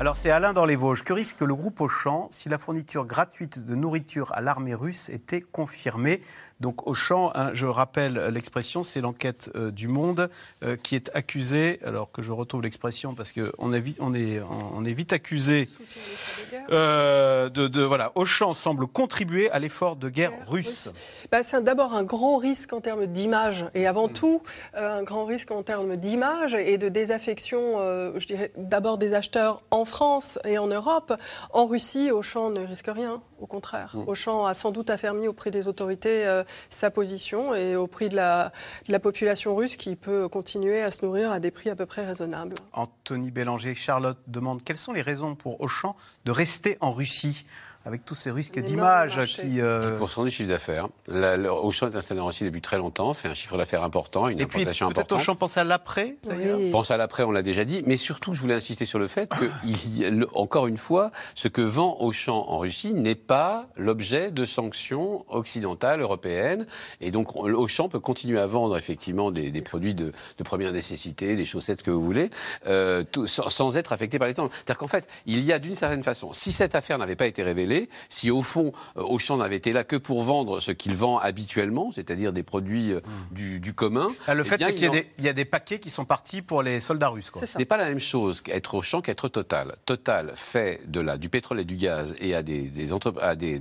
Alors c'est Alain dans les Vosges. Que risque le groupe Auchan si la fourniture gratuite de nourriture à l'armée russe était confirmée? Donc Auchan, hein, je rappelle l'expression, c'est l'enquête euh, du Monde euh, qui est accusée, alors que je retrouve l'expression parce qu'on est, on est, on est vite accusé euh, de, de, voilà, Auchan semble contribuer à l'effort de guerre russe. Bah, c'est d'abord un grand risque en termes d'image et avant mm. tout un grand risque en termes d'image et de désaffection, je dirais d'abord des acheteurs en France et en Europe. En Russie, Auchan ne risque rien, au contraire. Mm. Auchan a sans doute affermi auprès des autorités sa position et au prix de la, de la population russe qui peut continuer à se nourrir à des prix à peu près raisonnables. Anthony Bélanger, Charlotte demande quelles sont les raisons pour Auchan de rester en Russie avec tous ces risques d'image qui. Euh... Pour du chiffre d'affaires. Auchan est installé en Russie depuis très longtemps, fait un chiffre d'affaires important, une Et puis, importante. Peut-être Auchan pense à l'après, d'ailleurs. Pense à l'après, on l'a déjà dit, mais surtout, je voulais insister sur le fait que, il, encore une fois, ce que vend Auchan en Russie n'est pas l'objet de sanctions occidentales, européennes, et donc Auchan peut continuer à vendre effectivement des, des produits de, de, première nécessité, des chaussettes que vous voulez, euh, tout, sans, sans, être affecté par les temps. C'est-à-dire qu'en fait, il y a d'une certaine façon, si cette affaire n'avait pas été révélée, si au fond euh, Auchan n'avait été là que pour vendre ce qu'il vend habituellement, c'est-à-dire des produits euh, hmm. du, commun. Ah, le eh fait, c'est qu'il y, a des paquets qui sont partis pour les soldats russes. Ce n'est pas la même chose qu'être Auchan qu'être Total. Total fait de la, du pétrole et du gaz et a des, des, à des,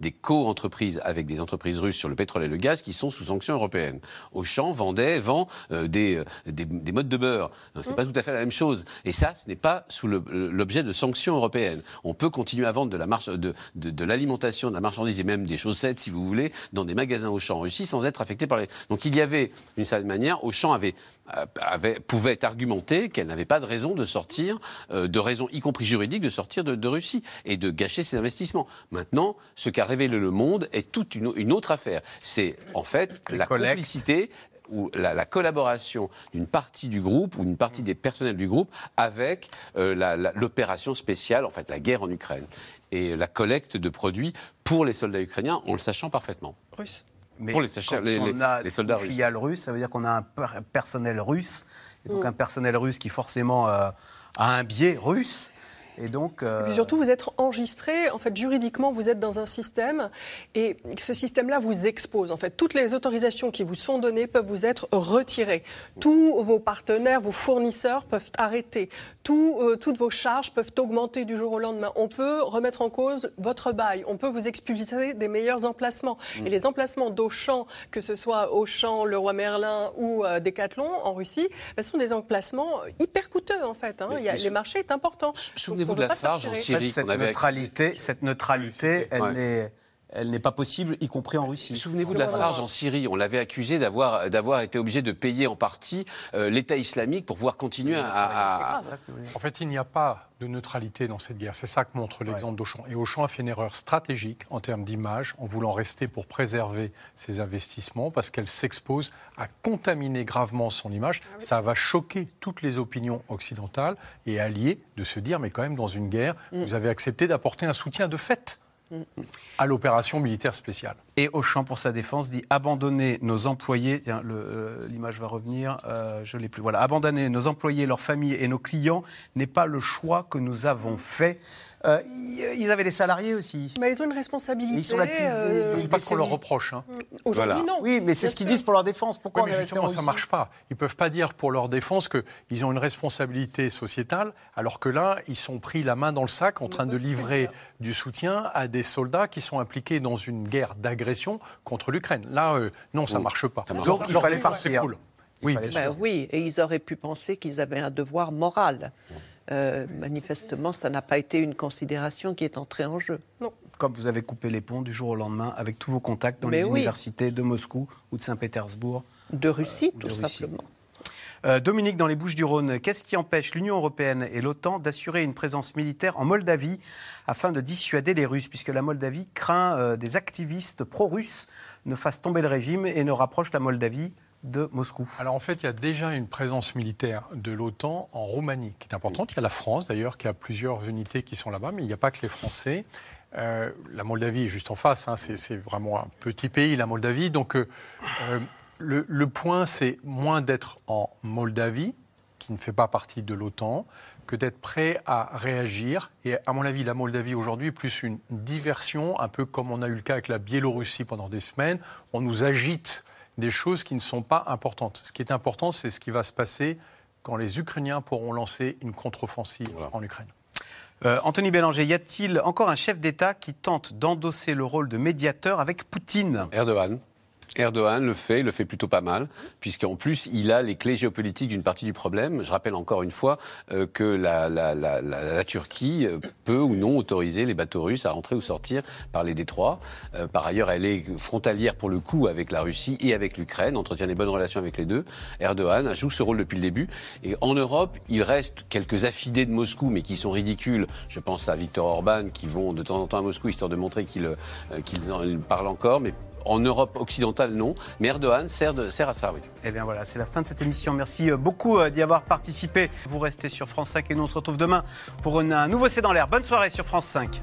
des co-entreprises avec des entreprises russes sur le pétrole et le gaz qui sont sous sanctions européennes. Auchan vendait, vend euh, des, des, modes de beurre. C'est n'est pas tout à fait la même chose. Et ça, ce n'est pas sous l'objet de sanctions européennes. On peut continuer à vendre de la marche, de, de, l'alimentation, de la marchandise et même des chaussettes, si vous voulez, dans des magasins Auchan en Russie sans être affecté par les. Donc il y avait, d'une certaine manière, Auchan avait, euh, avait pouvait argumenter qu'elle n'avait pas de raison de sortir, euh, de raison y compris juridique, de sortir de, Russie et de gâcher ses investissements. Maintenant, ce qu'a révélé le monde est toute une, une autre affaire. C'est en fait la complicité ou la, collaboration d'une partie du groupe ou d'une partie des personnels du groupe avec euh, l'opération spéciale, en fait la guerre en Ukraine et la collecte de produits pour les soldats ukrainiens en le sachant parfaitement. Russe. Mais pour les, quand les, on a les soldats russes. filiale russe, ça veut dire qu'on a un personnel russe, et donc mm. un personnel russe qui forcément euh, a un biais russe. Et donc. Euh, surtout, vous êtes enregistré. En fait, juridiquement, vous êtes dans un système et ce système-là vous expose. En fait, toutes les autorisations qui vous sont données peuvent vous être retirées. Tous vos partenaires, vos fournisseurs peuvent arrêter. Tout, euh, toutes vos charges peuvent augmenter du jour au lendemain. On peut remettre en cause votre bail. On peut vous expulser des meilleurs emplacements. Et les emplacements d'Auchan, que ce soit Auchan, le Roi Merlin ou euh, Decathlon en Russie, ce sont des emplacements hyper coûteux en fait. Hein. Il y a, les marchés est important de la charge en Syrie cette, neutralité, cette neutralité, elle est elle n'est pas possible, y compris en Russie. Souvenez-vous de la charge en Syrie. On l'avait accusé d'avoir, d'avoir été obligé de payer en partie euh, l'État islamique pour pouvoir continuer à, En fait, il n'y a pas de neutralité dans cette guerre. C'est ça que montre l'exemple d'Auchan. Et Auchan a fait une erreur stratégique en termes d'image, en voulant rester pour préserver ses investissements, parce qu'elle s'expose à contaminer gravement son image. Ah ça va choquer toutes les opinions occidentales et alliées de se dire, mais quand même, dans une guerre, mm. vous avez accepté d'apporter un soutien de fait à l'opération militaire spéciale. Et Auchan, pour sa défense, dit abandonner nos employés, euh, l'image va revenir, euh, je l'ai plus, voilà, abandonner nos employés, leurs familles et nos clients n'est pas le choix que nous avons fait. Euh, ils avaient des salariés aussi. Mais ils ont une responsabilité. Ils sont euh, c'est pas ce qu'on leur reproche. Hein. Aujourd'hui, non. Oui, mais c'est ce qu'ils disent pour leur défense. Pourquoi mais justement, ça marche pas. Ils peuvent pas dire pour leur défense qu'ils ont une responsabilité sociétale, alors que là, ils sont pris la main dans le sac en train de livrer du soutien à des soldats qui sont impliqués dans une guerre d'agression contre l'Ukraine. Là, euh, non, ça marche pas. Donc, il fallait partir. Oui, ben oui, et ils auraient pu penser qu'ils avaient un devoir moral. Euh, manifestement, ça n'a pas été une considération qui est entrée en jeu. Non. Comme vous avez coupé les ponts du jour au lendemain avec tous vos contacts dans les universités de Moscou ou de Saint-Pétersbourg. De Russie, tout simplement. Euh, Dominique, dans les Bouches-du-Rhône, qu'est-ce qui empêche l'Union européenne et l'OTAN d'assurer une présence militaire en Moldavie afin de dissuader les Russes, puisque la Moldavie craint euh, des activistes pro-russes ne fassent tomber le régime et ne rapprochent la Moldavie de Moscou Alors en fait, il y a déjà une présence militaire de l'OTAN en Roumanie qui est importante. Il y a la France d'ailleurs qui a plusieurs unités qui sont là-bas, mais il n'y a pas que les Français. Euh, la Moldavie est juste en face, hein. c'est vraiment un petit pays, la Moldavie. Donc euh, euh, le, le, point, c'est moins d'être en Moldavie, qui ne fait pas partie de l'OTAN, que d'être prêt à réagir. Et à mon avis, la Moldavie aujourd'hui est plus une diversion, un peu comme on a eu le cas avec la Biélorussie pendant des semaines. On nous agite des choses qui ne sont pas importantes. Ce qui est important, c'est ce qui va se passer quand les Ukrainiens pourront lancer une contre-offensive en Ukraine. Euh, Anthony Bélanger, y a-t-il encore un chef d'État qui tente d'endosser le rôle de médiateur avec Poutine? Erdogan. Erdogan le fait, le fait plutôt pas mal, puisqu'en plus, il a les clés géopolitiques d'une partie du problème. Je rappelle encore une fois euh, que la, Turquie euh, peut ou non autoriser les bateaux russes à entrer ou sortir par les détroits. Euh, par ailleurs, elle est frontalière pour le coup avec la Russie et avec l'Ukraine, entretient des bonnes relations avec les deux. Erdogan joue ce rôle depuis le début. Et en Europe, il reste quelques affidés de Moscou, mais qui sont ridicules. Je pense à Viktor Orban, qui vont de temps en temps à Moscou, histoire de montrer qu'il qu parle encore, mais en Europe occidentale, non. Mais Erdogan sert, à ça, oui. Eh bien voilà, c'est la fin de cette émission. Merci euh, beaucoup euh, d'y avoir participé. Vous restez sur France 5 et nous on se retrouve demain pour un nouveau C'est dans l'air. Bonne soirée sur France 5.